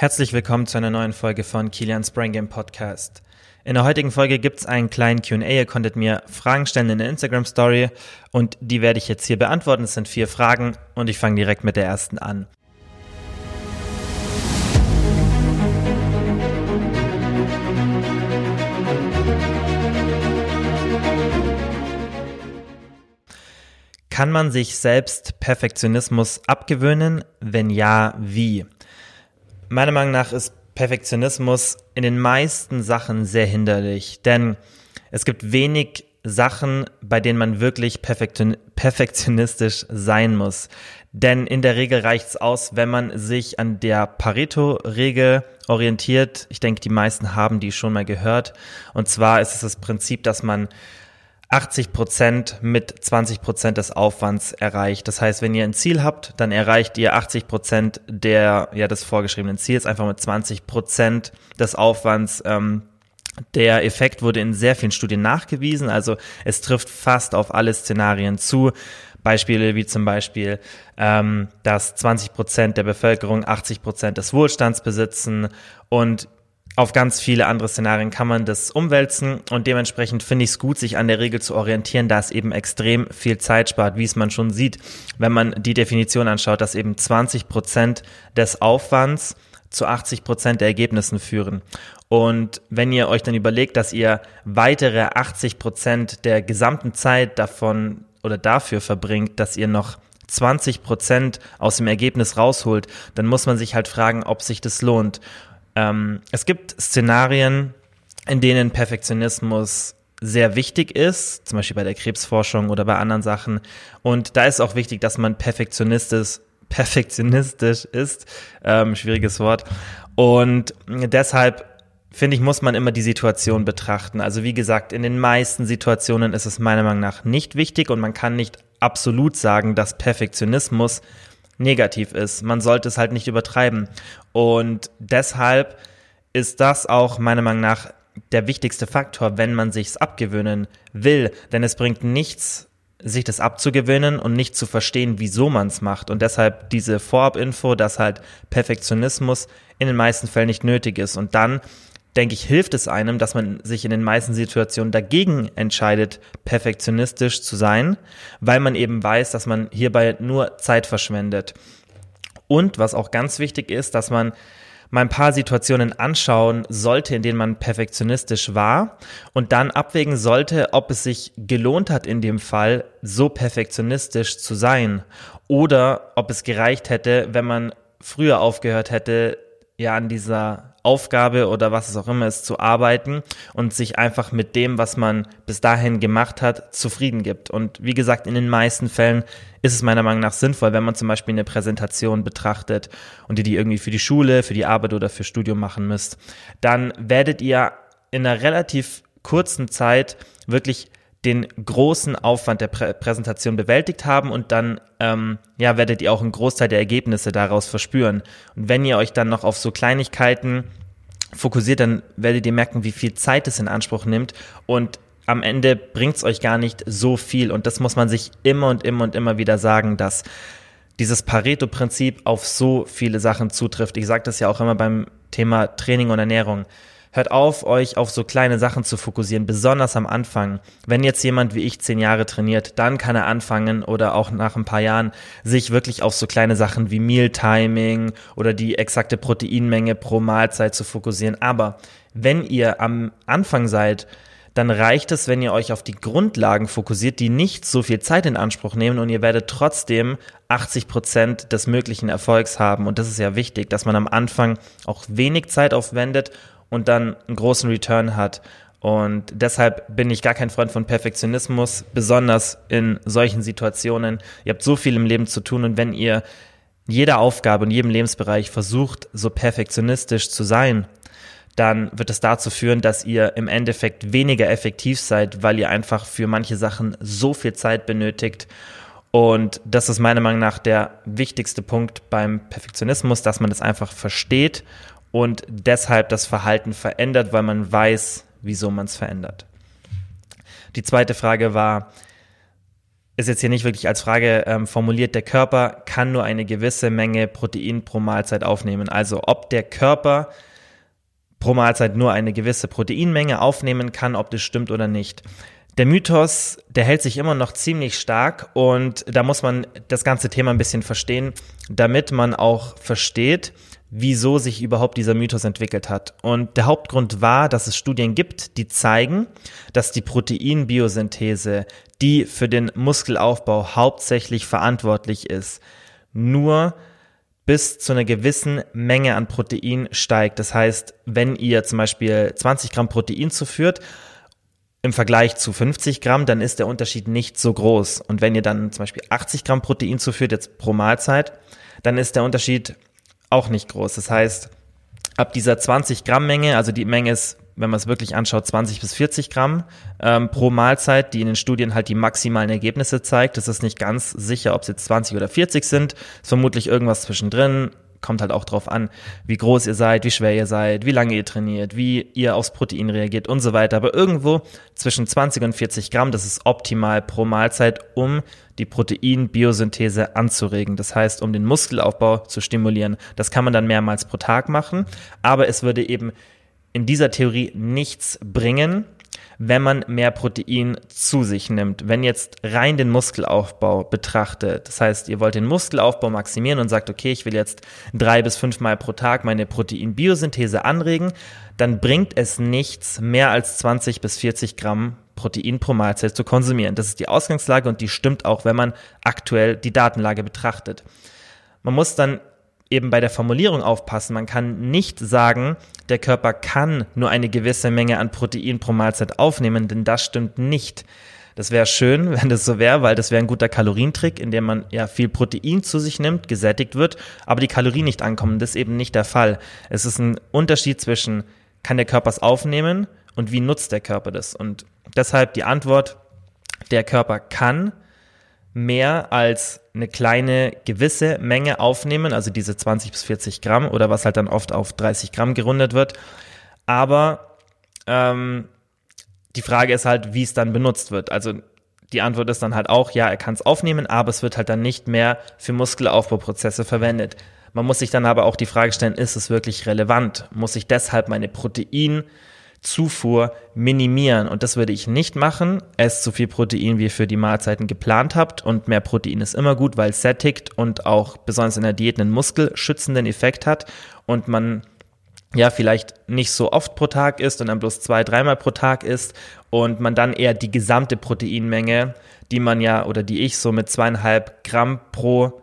Herzlich willkommen zu einer neuen Folge von Kilians Brain Game Podcast. In der heutigen Folge gibt es einen kleinen QA. Ihr konntet mir Fragen stellen in der Instagram Story und die werde ich jetzt hier beantworten. Es sind vier Fragen und ich fange direkt mit der ersten an. Kann man sich selbst Perfektionismus abgewöhnen? Wenn ja, wie? Meiner Meinung nach ist Perfektionismus in den meisten Sachen sehr hinderlich, denn es gibt wenig Sachen, bei denen man wirklich perfektionistisch sein muss. Denn in der Regel reicht es aus, wenn man sich an der Pareto-Regel orientiert. Ich denke, die meisten haben die schon mal gehört. Und zwar ist es das Prinzip, dass man 80 Prozent mit 20 Prozent des Aufwands erreicht. Das heißt, wenn ihr ein Ziel habt, dann erreicht ihr 80 Prozent der, ja, des vorgeschriebenen Ziels einfach mit 20 Prozent des Aufwands. Ähm, der Effekt wurde in sehr vielen Studien nachgewiesen, also es trifft fast auf alle Szenarien zu. Beispiele wie zum Beispiel, ähm, dass 20 Prozent der Bevölkerung 80 Prozent des Wohlstands besitzen und auf ganz viele andere Szenarien kann man das umwälzen und dementsprechend finde ich es gut, sich an der Regel zu orientieren, da es eben extrem viel Zeit spart, wie es man schon sieht, wenn man die Definition anschaut, dass eben 20 Prozent des Aufwands zu 80 Prozent der Ergebnissen führen. Und wenn ihr euch dann überlegt, dass ihr weitere 80 Prozent der gesamten Zeit davon oder dafür verbringt, dass ihr noch 20 Prozent aus dem Ergebnis rausholt, dann muss man sich halt fragen, ob sich das lohnt. Ähm, es gibt Szenarien, in denen Perfektionismus sehr wichtig ist, zum Beispiel bei der Krebsforschung oder bei anderen Sachen. Und da ist auch wichtig, dass man perfektionistisch, perfektionistisch ist. Ähm, schwieriges Wort. Und deshalb finde ich, muss man immer die Situation betrachten. Also wie gesagt, in den meisten Situationen ist es meiner Meinung nach nicht wichtig und man kann nicht absolut sagen, dass Perfektionismus negativ ist. Man sollte es halt nicht übertreiben. Und deshalb ist das auch meiner Meinung nach der wichtigste Faktor, wenn man sich's abgewöhnen will. Denn es bringt nichts, sich das abzugewöhnen und nicht zu verstehen, wieso man es macht. Und deshalb diese Vorab-Info, dass halt Perfektionismus in den meisten Fällen nicht nötig ist. Und dann denke ich, hilft es einem, dass man sich in den meisten Situationen dagegen entscheidet, perfektionistisch zu sein, weil man eben weiß, dass man hierbei nur Zeit verschwendet. Und was auch ganz wichtig ist, dass man mal ein paar Situationen anschauen sollte, in denen man perfektionistisch war und dann abwägen sollte, ob es sich gelohnt hat, in dem Fall so perfektionistisch zu sein oder ob es gereicht hätte, wenn man früher aufgehört hätte, ja an dieser Aufgabe oder was es auch immer ist, zu arbeiten und sich einfach mit dem, was man bis dahin gemacht hat, zufrieden gibt. Und wie gesagt, in den meisten Fällen ist es meiner Meinung nach sinnvoll, wenn man zum Beispiel eine Präsentation betrachtet und ihr die irgendwie für die Schule, für die Arbeit oder für Studium machen müsst, dann werdet ihr in einer relativ kurzen Zeit wirklich den großen Aufwand der Prä Präsentation bewältigt haben und dann ähm, ja, werdet ihr auch einen Großteil der Ergebnisse daraus verspüren. Und wenn ihr euch dann noch auf so Kleinigkeiten fokussiert, dann werdet ihr merken, wie viel Zeit es in Anspruch nimmt und am Ende bringt es euch gar nicht so viel. Und das muss man sich immer und immer und immer wieder sagen, dass dieses Pareto-Prinzip auf so viele Sachen zutrifft. Ich sage das ja auch immer beim Thema Training und Ernährung. Hört auf, euch auf so kleine Sachen zu fokussieren, besonders am Anfang. Wenn jetzt jemand wie ich zehn Jahre trainiert, dann kann er anfangen oder auch nach ein paar Jahren sich wirklich auf so kleine Sachen wie Meal Timing oder die exakte Proteinmenge pro Mahlzeit zu fokussieren. Aber wenn ihr am Anfang seid, dann reicht es, wenn ihr euch auf die Grundlagen fokussiert, die nicht so viel Zeit in Anspruch nehmen und ihr werdet trotzdem 80 Prozent des möglichen Erfolgs haben. Und das ist ja wichtig, dass man am Anfang auch wenig Zeit aufwendet und dann einen großen Return hat. Und deshalb bin ich gar kein Freund von Perfektionismus, besonders in solchen Situationen. Ihr habt so viel im Leben zu tun und wenn ihr jeder Aufgabe und jedem Lebensbereich versucht, so perfektionistisch zu sein, dann wird es dazu führen, dass ihr im Endeffekt weniger effektiv seid, weil ihr einfach für manche Sachen so viel Zeit benötigt. Und das ist meiner Meinung nach der wichtigste Punkt beim Perfektionismus, dass man das einfach versteht und deshalb das Verhalten verändert, weil man weiß, wieso man es verändert. Die zweite Frage war, ist jetzt hier nicht wirklich als Frage ähm, formuliert, der Körper kann nur eine gewisse Menge Protein pro Mahlzeit aufnehmen. Also ob der Körper pro Mahlzeit nur eine gewisse Proteinmenge aufnehmen kann, ob das stimmt oder nicht. Der Mythos, der hält sich immer noch ziemlich stark und da muss man das ganze Thema ein bisschen verstehen, damit man auch versteht, wieso sich überhaupt dieser Mythos entwickelt hat. Und der Hauptgrund war, dass es Studien gibt, die zeigen, dass die Proteinbiosynthese, die für den Muskelaufbau hauptsächlich verantwortlich ist, nur bis zu einer gewissen Menge an Protein steigt. Das heißt, wenn ihr zum Beispiel 20 Gramm Protein zuführt, im Vergleich zu 50 Gramm, dann ist der Unterschied nicht so groß. Und wenn ihr dann zum Beispiel 80 Gramm Protein zuführt, jetzt pro Mahlzeit, dann ist der Unterschied auch nicht groß. Das heißt, ab dieser 20 Gramm Menge, also die Menge ist, wenn man es wirklich anschaut, 20 bis 40 Gramm ähm, pro Mahlzeit, die in den Studien halt die maximalen Ergebnisse zeigt. Das ist nicht ganz sicher, ob es jetzt 20 oder 40 sind. Ist vermutlich irgendwas zwischendrin kommt halt auch drauf an, wie groß ihr seid, wie schwer ihr seid, wie lange ihr trainiert, wie ihr aufs Protein reagiert und so weiter. Aber irgendwo zwischen 20 und 40 Gramm, das ist optimal pro Mahlzeit, um die Proteinbiosynthese anzuregen. Das heißt, um den Muskelaufbau zu stimulieren. Das kann man dann mehrmals pro Tag machen. Aber es würde eben in dieser Theorie nichts bringen, wenn man mehr Protein zu sich nimmt. Wenn jetzt rein den Muskelaufbau betrachtet, das heißt, ihr wollt den Muskelaufbau maximieren und sagt, okay, ich will jetzt drei bis fünfmal pro Tag meine Proteinbiosynthese anregen, dann bringt es nichts, mehr als 20 bis 40 Gramm Protein pro Mahlzeit zu konsumieren. Das ist die Ausgangslage und die stimmt auch, wenn man aktuell die Datenlage betrachtet. Man muss dann eben bei der Formulierung aufpassen. Man kann nicht sagen, der Körper kann nur eine gewisse Menge an Protein pro Mahlzeit aufnehmen, denn das stimmt nicht. Das wäre schön, wenn das so wäre, weil das wäre ein guter Kalorientrick, in dem man ja viel Protein zu sich nimmt, gesättigt wird, aber die Kalorien nicht ankommen. Das ist eben nicht der Fall. Es ist ein Unterschied zwischen, kann der Körper es aufnehmen und wie nutzt der Körper das? Und deshalb die Antwort, der Körper kann mehr als eine kleine gewisse Menge aufnehmen, also diese 20 bis 40 Gramm oder was halt dann oft auf 30 Gramm gerundet wird. Aber ähm, die Frage ist halt, wie es dann benutzt wird. Also die Antwort ist dann halt auch, ja, er kann es aufnehmen, aber es wird halt dann nicht mehr für Muskelaufbauprozesse verwendet. Man muss sich dann aber auch die Frage stellen, ist es wirklich relevant? Muss ich deshalb meine Protein Zufuhr minimieren. Und das würde ich nicht machen. Esst so viel Protein, wie ihr für die Mahlzeiten geplant habt. Und mehr Protein ist immer gut, weil es sättigt und auch besonders in der Diät einen muskelschützenden Effekt hat. Und man ja, vielleicht nicht so oft pro Tag isst und dann bloß zwei, dreimal pro Tag isst und man dann eher die gesamte Proteinmenge, die man ja oder die ich so mit zweieinhalb Gramm pro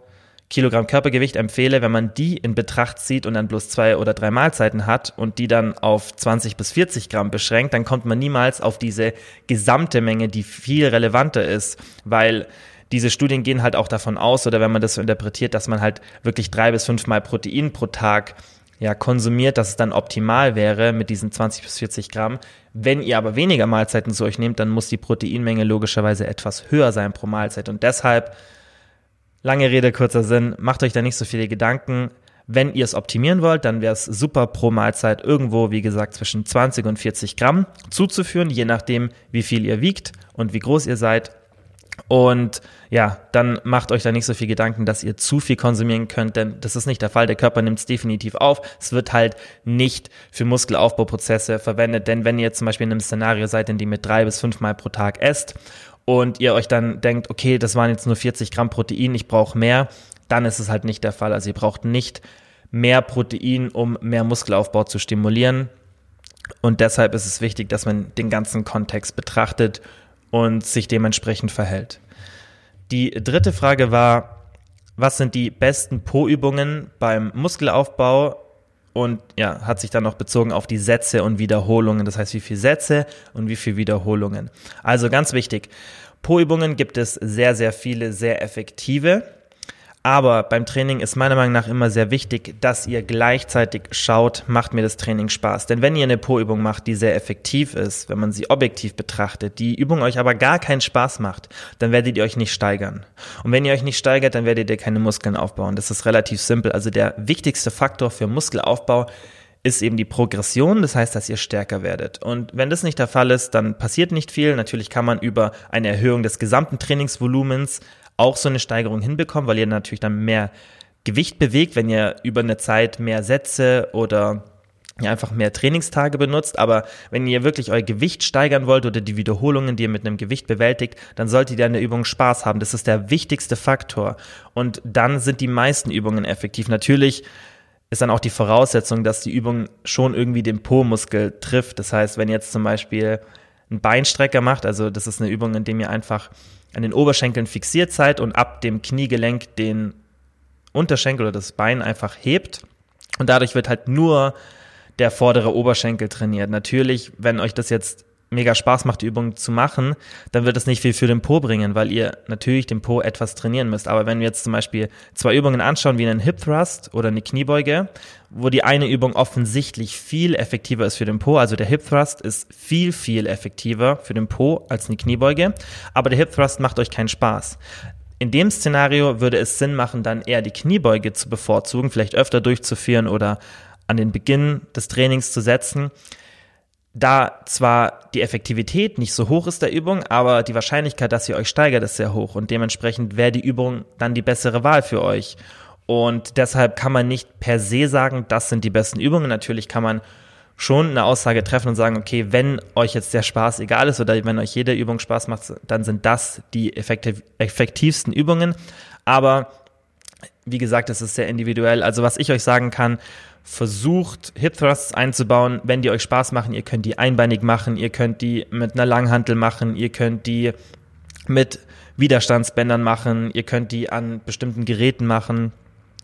Kilogramm Körpergewicht empfehle, wenn man die in Betracht zieht und dann bloß zwei oder drei Mahlzeiten hat und die dann auf 20 bis 40 Gramm beschränkt, dann kommt man niemals auf diese gesamte Menge, die viel relevanter ist, weil diese Studien gehen halt auch davon aus, oder wenn man das so interpretiert, dass man halt wirklich drei bis fünf Mal Protein pro Tag ja, konsumiert, dass es dann optimal wäre mit diesen 20 bis 40 Gramm. Wenn ihr aber weniger Mahlzeiten zu euch nehmt, dann muss die Proteinmenge logischerweise etwas höher sein pro Mahlzeit. Und deshalb Lange Rede, kurzer Sinn, macht euch da nicht so viele Gedanken. Wenn ihr es optimieren wollt, dann wäre es super pro Mahlzeit irgendwo, wie gesagt, zwischen 20 und 40 Gramm zuzuführen, je nachdem, wie viel ihr wiegt und wie groß ihr seid. Und ja, dann macht euch da nicht so viel Gedanken, dass ihr zu viel konsumieren könnt, denn das ist nicht der Fall. Der Körper nimmt es definitiv auf. Es wird halt nicht für Muskelaufbauprozesse verwendet, denn wenn ihr zum Beispiel in einem Szenario seid, in dem ihr drei bis fünf Mal pro Tag esst und ihr euch dann denkt, okay, das waren jetzt nur 40 Gramm Protein, ich brauche mehr, dann ist es halt nicht der Fall. Also ihr braucht nicht mehr Protein, um mehr Muskelaufbau zu stimulieren. Und deshalb ist es wichtig, dass man den ganzen Kontext betrachtet und sich dementsprechend verhält. Die dritte Frage war, was sind die besten Po-Übungen beim Muskelaufbau und ja, hat sich dann noch bezogen auf die Sätze und Wiederholungen. Das heißt, wie viele Sätze und wie viele Wiederholungen. Also ganz wichtig. Po-Übungen gibt es sehr, sehr viele, sehr effektive. Aber beim Training ist meiner Meinung nach immer sehr wichtig, dass ihr gleichzeitig schaut, macht mir das Training Spaß. Denn wenn ihr eine Po-Übung macht, die sehr effektiv ist, wenn man sie objektiv betrachtet, die Übung euch aber gar keinen Spaß macht, dann werdet ihr euch nicht steigern. Und wenn ihr euch nicht steigert, dann werdet ihr keine Muskeln aufbauen. Das ist relativ simpel. Also der wichtigste Faktor für Muskelaufbau ist eben die Progression, das heißt, dass ihr stärker werdet. Und wenn das nicht der Fall ist, dann passiert nicht viel. Natürlich kann man über eine Erhöhung des gesamten Trainingsvolumens auch so eine Steigerung hinbekommen, weil ihr natürlich dann mehr Gewicht bewegt, wenn ihr über eine Zeit mehr Sätze oder ja, einfach mehr Trainingstage benutzt. Aber wenn ihr wirklich euer Gewicht steigern wollt oder die Wiederholungen, die ihr mit einem Gewicht bewältigt, dann solltet ihr an der Übung Spaß haben. Das ist der wichtigste Faktor. Und dann sind die meisten Übungen effektiv. Natürlich ist dann auch die Voraussetzung, dass die Übung schon irgendwie den Po-Muskel trifft. Das heißt, wenn ihr jetzt zum Beispiel einen Beinstrecker macht, also das ist eine Übung, in dem ihr einfach an den Oberschenkeln fixiert seid und ab dem Kniegelenk den Unterschenkel oder das Bein einfach hebt. Und dadurch wird halt nur der vordere Oberschenkel trainiert. Natürlich, wenn euch das jetzt mega Spaß macht, die Übung zu machen, dann wird es nicht viel für den Po bringen, weil ihr natürlich den Po etwas trainieren müsst. Aber wenn wir jetzt zum Beispiel zwei Übungen anschauen, wie einen Hip Thrust oder eine Kniebeuge, wo die eine Übung offensichtlich viel effektiver ist für den Po, also der Hip Thrust ist viel, viel effektiver für den Po als eine Kniebeuge, aber der Hip Thrust macht euch keinen Spaß. In dem Szenario würde es Sinn machen, dann eher die Kniebeuge zu bevorzugen, vielleicht öfter durchzuführen oder an den Beginn des Trainings zu setzen. Da zwar die Effektivität nicht so hoch ist der Übung, aber die Wahrscheinlichkeit, dass ihr euch steigert, ist sehr hoch und dementsprechend wäre die Übung dann die bessere Wahl für euch. Und deshalb kann man nicht per se sagen, das sind die besten Übungen. Natürlich kann man schon eine Aussage treffen und sagen, okay, wenn euch jetzt der Spaß egal ist oder wenn euch jede Übung Spaß macht, dann sind das die effektiv effektivsten Übungen. Aber wie gesagt, es ist sehr individuell. Also was ich euch sagen kann, versucht Hip Thrusts einzubauen, wenn die euch Spaß machen. Ihr könnt die einbeinig machen, ihr könnt die mit einer Langhantel machen, ihr könnt die mit Widerstandsbändern machen, ihr könnt die an bestimmten Geräten machen.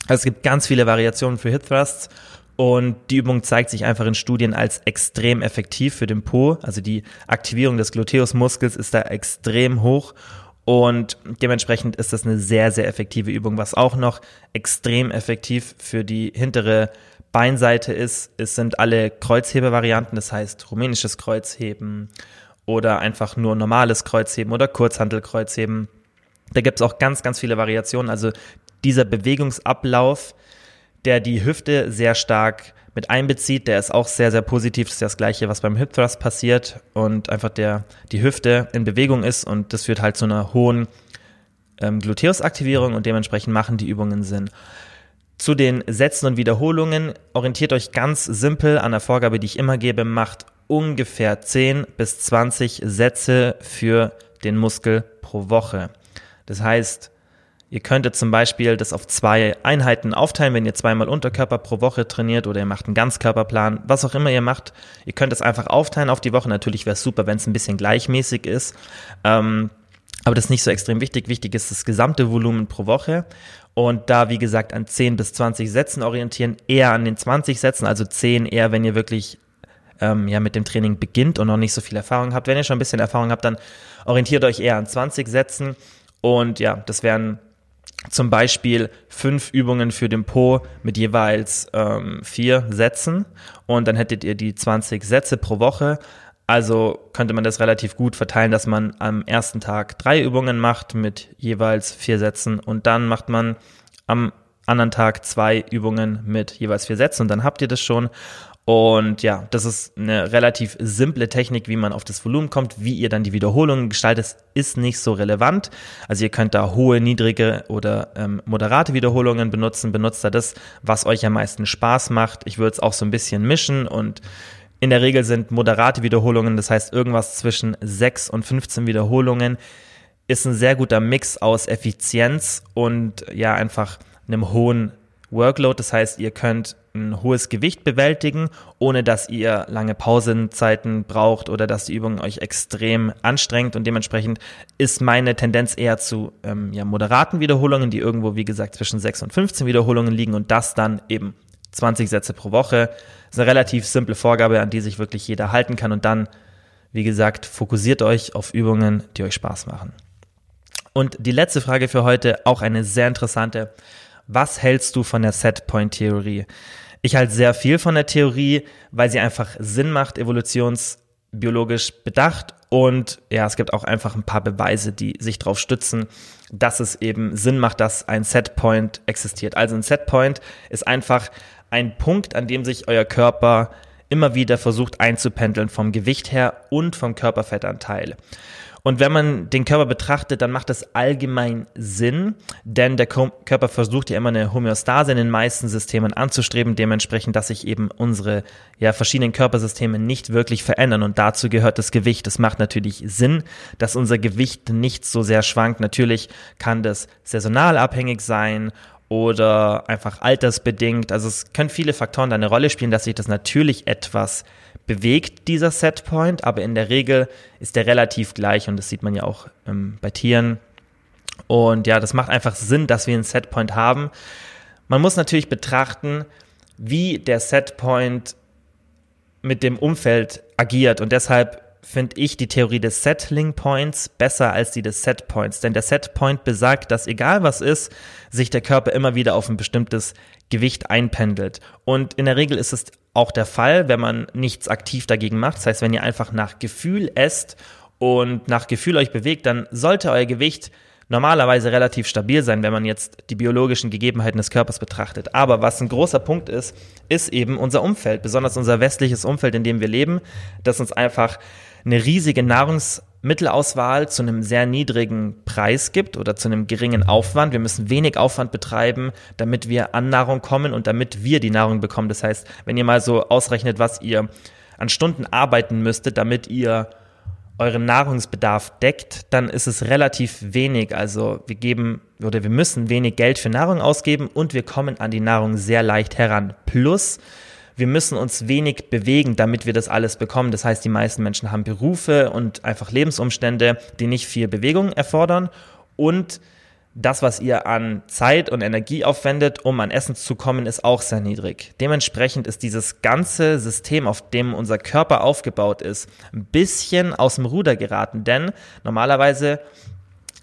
Also es gibt ganz viele Variationen für Hip Thrusts und die Übung zeigt sich einfach in Studien als extrem effektiv für den Po. Also die Aktivierung des Gluteusmuskels ist da extrem hoch und dementsprechend ist das eine sehr, sehr effektive Übung. Was auch noch extrem effektiv für die hintere Beinseite ist, es sind alle Kreuzhebevarianten, das heißt rumänisches Kreuzheben oder einfach nur normales Kreuzheben oder Kurzhantelkreuzheben. Da gibt es auch ganz, ganz viele Variationen. Also dieser Bewegungsablauf, der die Hüfte sehr stark mit einbezieht, der ist auch sehr, sehr positiv. Das ist das Gleiche, was beim Hip Thrust passiert und einfach der, die Hüfte in Bewegung ist und das führt halt zu einer hohen ähm, Gluteusaktivierung und dementsprechend machen die Übungen Sinn. Zu den Sätzen und Wiederholungen orientiert euch ganz simpel an der Vorgabe, die ich immer gebe, macht ungefähr 10 bis 20 Sätze für den Muskel pro Woche. Das heißt, ihr könntet zum Beispiel das auf zwei Einheiten aufteilen, wenn ihr zweimal Unterkörper pro Woche trainiert oder ihr macht einen Ganzkörperplan, was auch immer ihr macht. Ihr könnt es einfach aufteilen auf die Woche. Natürlich wäre es super, wenn es ein bisschen gleichmäßig ist. Ähm, aber das ist nicht so extrem wichtig. Wichtig ist das gesamte Volumen pro Woche. Und da, wie gesagt, an 10 bis 20 Sätzen orientieren, eher an den 20 Sätzen, also 10 eher, wenn ihr wirklich ähm, ja, mit dem Training beginnt und noch nicht so viel Erfahrung habt. Wenn ihr schon ein bisschen Erfahrung habt, dann orientiert euch eher an 20 Sätzen. Und ja, das wären zum Beispiel fünf Übungen für den Po mit jeweils ähm, vier Sätzen und dann hättet ihr die 20 Sätze pro Woche. Also könnte man das relativ gut verteilen, dass man am ersten Tag drei Übungen macht mit jeweils vier Sätzen und dann macht man am anderen Tag zwei Übungen mit jeweils vier Sätzen und dann habt ihr das schon. Und ja, das ist eine relativ simple Technik, wie man auf das Volumen kommt. Wie ihr dann die Wiederholungen gestaltet, ist nicht so relevant. Also ihr könnt da hohe, niedrige oder ähm, moderate Wiederholungen benutzen. Benutzt da das, was euch am meisten Spaß macht. Ich würde es auch so ein bisschen mischen und in der Regel sind moderate Wiederholungen, das heißt irgendwas zwischen 6 und 15 Wiederholungen, ist ein sehr guter Mix aus Effizienz und ja einfach einem hohen Workload. Das heißt, ihr könnt ein hohes Gewicht bewältigen, ohne dass ihr lange Pausenzeiten braucht oder dass die Übung euch extrem anstrengt. Und dementsprechend ist meine Tendenz eher zu ähm, ja, moderaten Wiederholungen, die irgendwo, wie gesagt, zwischen 6 und 15 Wiederholungen liegen und das dann eben 20 Sätze pro Woche. Ist eine relativ simple Vorgabe, an die sich wirklich jeder halten kann. Und dann, wie gesagt, fokussiert euch auf Übungen, die euch Spaß machen. Und die letzte Frage für heute, auch eine sehr interessante. Was hältst du von der Setpoint-Theorie? Ich halte sehr viel von der Theorie, weil sie einfach Sinn macht, evolutionsbiologisch bedacht Und ja, es gibt auch einfach ein paar Beweise, die sich darauf stützen, dass es eben Sinn macht, dass ein Setpoint existiert. Also ein Setpoint ist einfach ein Punkt, an dem sich euer Körper immer wieder versucht einzupendeln vom Gewicht her und vom Körperfettanteil. Und wenn man den Körper betrachtet, dann macht das allgemein Sinn, denn der Körper versucht ja immer eine Homöostase in den meisten Systemen anzustreben, dementsprechend, dass sich eben unsere ja, verschiedenen Körpersysteme nicht wirklich verändern und dazu gehört das Gewicht. Es macht natürlich Sinn, dass unser Gewicht nicht so sehr schwankt. Natürlich kann das saisonal abhängig sein oder einfach altersbedingt. Also es können viele Faktoren da eine Rolle spielen, dass sich das natürlich etwas bewegt, dieser Setpoint, aber in der Regel ist der relativ gleich und das sieht man ja auch ähm, bei Tieren. Und ja, das macht einfach Sinn, dass wir einen Setpoint haben. Man muss natürlich betrachten, wie der Setpoint mit dem Umfeld agiert und deshalb finde ich die Theorie des Settling Points besser als die des Set Points, denn der Set Point besagt, dass egal was ist, sich der Körper immer wieder auf ein bestimmtes Gewicht einpendelt. Und in der Regel ist es auch der Fall, wenn man nichts aktiv dagegen macht. Das heißt, wenn ihr einfach nach Gefühl esst und nach Gefühl euch bewegt, dann sollte euer Gewicht normalerweise relativ stabil sein, wenn man jetzt die biologischen Gegebenheiten des Körpers betrachtet. Aber was ein großer Punkt ist, ist eben unser Umfeld, besonders unser westliches Umfeld, in dem wir leben, das uns einfach eine riesige Nahrungsmittelauswahl zu einem sehr niedrigen Preis gibt oder zu einem geringen Aufwand. Wir müssen wenig Aufwand betreiben, damit wir an Nahrung kommen und damit wir die Nahrung bekommen. Das heißt, wenn ihr mal so ausrechnet, was ihr an Stunden arbeiten müsstet, damit ihr euren Nahrungsbedarf deckt, dann ist es relativ wenig. Also wir geben oder wir müssen wenig Geld für Nahrung ausgeben und wir kommen an die Nahrung sehr leicht heran. Plus wir müssen uns wenig bewegen, damit wir das alles bekommen. Das heißt, die meisten Menschen haben Berufe und einfach Lebensumstände, die nicht viel Bewegung erfordern und das, was ihr an Zeit und Energie aufwendet, um an Essen zu kommen, ist auch sehr niedrig. Dementsprechend ist dieses ganze System, auf dem unser Körper aufgebaut ist, ein bisschen aus dem Ruder geraten. Denn normalerweise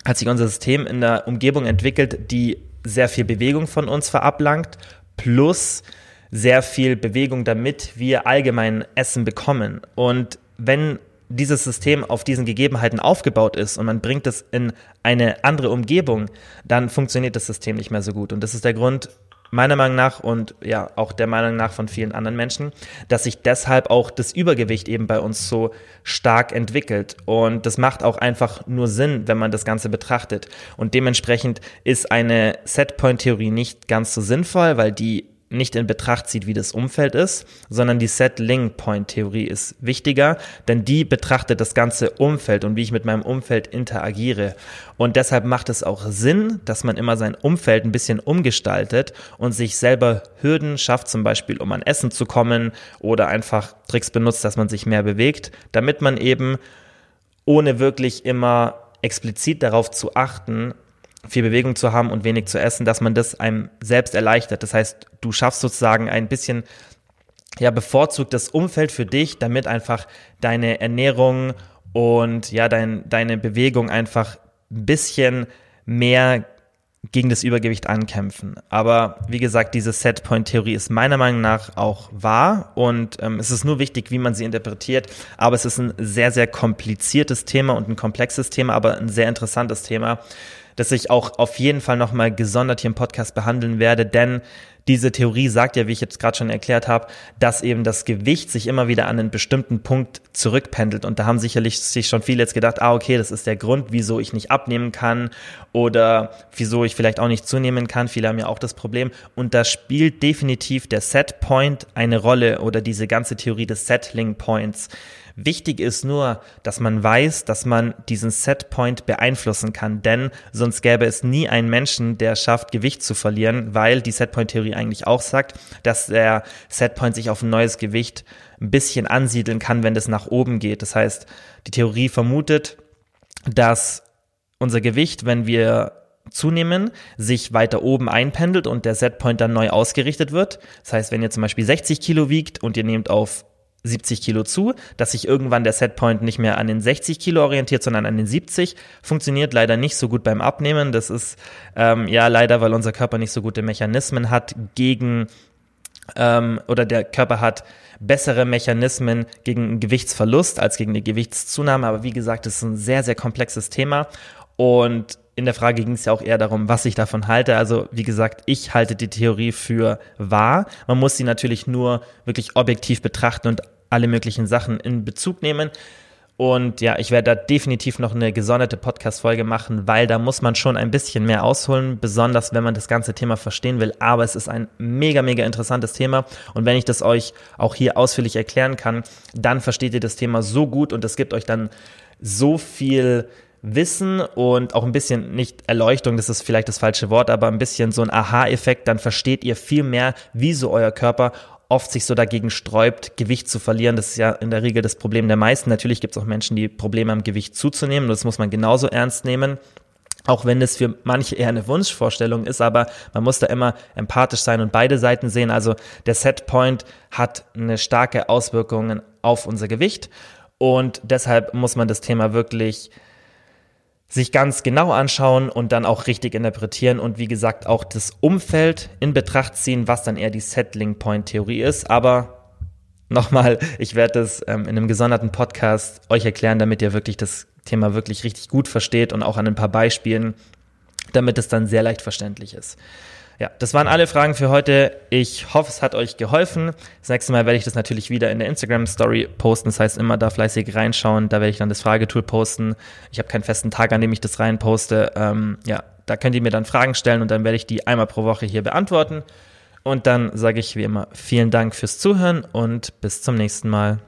hat sich unser System in der Umgebung entwickelt, die sehr viel Bewegung von uns verablangt, plus sehr viel Bewegung, damit wir allgemein Essen bekommen. Und wenn dieses System auf diesen Gegebenheiten aufgebaut ist und man bringt es in eine andere Umgebung, dann funktioniert das System nicht mehr so gut. Und das ist der Grund, meiner Meinung nach und ja auch der Meinung nach von vielen anderen Menschen, dass sich deshalb auch das Übergewicht eben bei uns so stark entwickelt. Und das macht auch einfach nur Sinn, wenn man das Ganze betrachtet. Und dementsprechend ist eine Setpoint-Theorie nicht ganz so sinnvoll, weil die nicht in Betracht zieht, wie das Umfeld ist, sondern die Set-Link-Point-Theorie ist wichtiger, denn die betrachtet das ganze Umfeld und wie ich mit meinem Umfeld interagiere. Und deshalb macht es auch Sinn, dass man immer sein Umfeld ein bisschen umgestaltet und sich selber Hürden schafft, zum Beispiel um an Essen zu kommen oder einfach Tricks benutzt, dass man sich mehr bewegt, damit man eben ohne wirklich immer explizit darauf zu achten, viel Bewegung zu haben und wenig zu essen, dass man das einem selbst erleichtert. Das heißt, du schaffst sozusagen ein bisschen ja bevorzugtes Umfeld für dich, damit einfach deine Ernährung und ja dein, deine Bewegung einfach ein bisschen mehr gegen das Übergewicht ankämpfen. Aber wie gesagt, diese Setpoint-Theorie ist meiner Meinung nach auch wahr und ähm, es ist nur wichtig, wie man sie interpretiert. Aber es ist ein sehr, sehr kompliziertes Thema und ein komplexes Thema, aber ein sehr interessantes Thema das ich auch auf jeden Fall nochmal gesondert hier im Podcast behandeln werde, denn diese Theorie sagt ja, wie ich jetzt gerade schon erklärt habe, dass eben das Gewicht sich immer wieder an einen bestimmten Punkt zurückpendelt. Und da haben sicherlich sich schon viele jetzt gedacht, ah, okay, das ist der Grund, wieso ich nicht abnehmen kann oder wieso ich vielleicht auch nicht zunehmen kann. Viele haben ja auch das Problem. Und da spielt definitiv der Set Point eine Rolle oder diese ganze Theorie des Settling Points. Wichtig ist nur, dass man weiß, dass man diesen Setpoint beeinflussen kann, denn sonst gäbe es nie einen Menschen, der schafft, Gewicht zu verlieren, weil die Setpoint-Theorie eigentlich auch sagt, dass der Setpoint sich auf ein neues Gewicht ein bisschen ansiedeln kann, wenn das nach oben geht. Das heißt, die Theorie vermutet, dass unser Gewicht, wenn wir zunehmen, sich weiter oben einpendelt und der Setpoint dann neu ausgerichtet wird. Das heißt, wenn ihr zum Beispiel 60 Kilo wiegt und ihr nehmt auf 70 Kilo zu, dass sich irgendwann der Setpoint nicht mehr an den 60 Kilo orientiert, sondern an den 70. Funktioniert leider nicht so gut beim Abnehmen. Das ist ähm, ja leider, weil unser Körper nicht so gute Mechanismen hat gegen ähm, oder der Körper hat bessere Mechanismen gegen Gewichtsverlust als gegen die Gewichtszunahme. Aber wie gesagt, das ist ein sehr, sehr komplexes Thema. Und in der Frage ging es ja auch eher darum, was ich davon halte. Also wie gesagt, ich halte die Theorie für wahr. Man muss sie natürlich nur wirklich objektiv betrachten und alle möglichen Sachen in Bezug nehmen. Und ja, ich werde da definitiv noch eine gesonderte Podcast-Folge machen, weil da muss man schon ein bisschen mehr ausholen, besonders wenn man das ganze Thema verstehen will. Aber es ist ein mega, mega interessantes Thema. Und wenn ich das euch auch hier ausführlich erklären kann, dann versteht ihr das Thema so gut und es gibt euch dann so viel Wissen und auch ein bisschen nicht Erleuchtung, das ist vielleicht das falsche Wort, aber ein bisschen so ein Aha-Effekt, dann versteht ihr viel mehr, wie so euer Körper oft sich so dagegen sträubt, Gewicht zu verlieren. Das ist ja in der Regel das Problem der meisten. Natürlich gibt es auch Menschen, die Probleme haben, Gewicht zuzunehmen. Das muss man genauso ernst nehmen. Auch wenn das für manche eher eine Wunschvorstellung ist, aber man muss da immer empathisch sein und beide Seiten sehen. Also der Setpoint hat eine starke Auswirkung auf unser Gewicht und deshalb muss man das Thema wirklich sich ganz genau anschauen und dann auch richtig interpretieren und wie gesagt auch das Umfeld in Betracht ziehen, was dann eher die Settling Point Theorie ist. Aber nochmal, ich werde das ähm, in einem gesonderten Podcast euch erklären, damit ihr wirklich das Thema wirklich richtig gut versteht und auch an ein paar Beispielen, damit es dann sehr leicht verständlich ist. Ja, das waren alle Fragen für heute. Ich hoffe, es hat euch geholfen. Das nächste Mal werde ich das natürlich wieder in der Instagram Story posten. Das heißt, immer da fleißig reinschauen. Da werde ich dann das Fragetool posten. Ich habe keinen festen Tag, an dem ich das reinposte. Ähm, ja, da könnt ihr mir dann Fragen stellen und dann werde ich die einmal pro Woche hier beantworten. Und dann sage ich wie immer vielen Dank fürs Zuhören und bis zum nächsten Mal.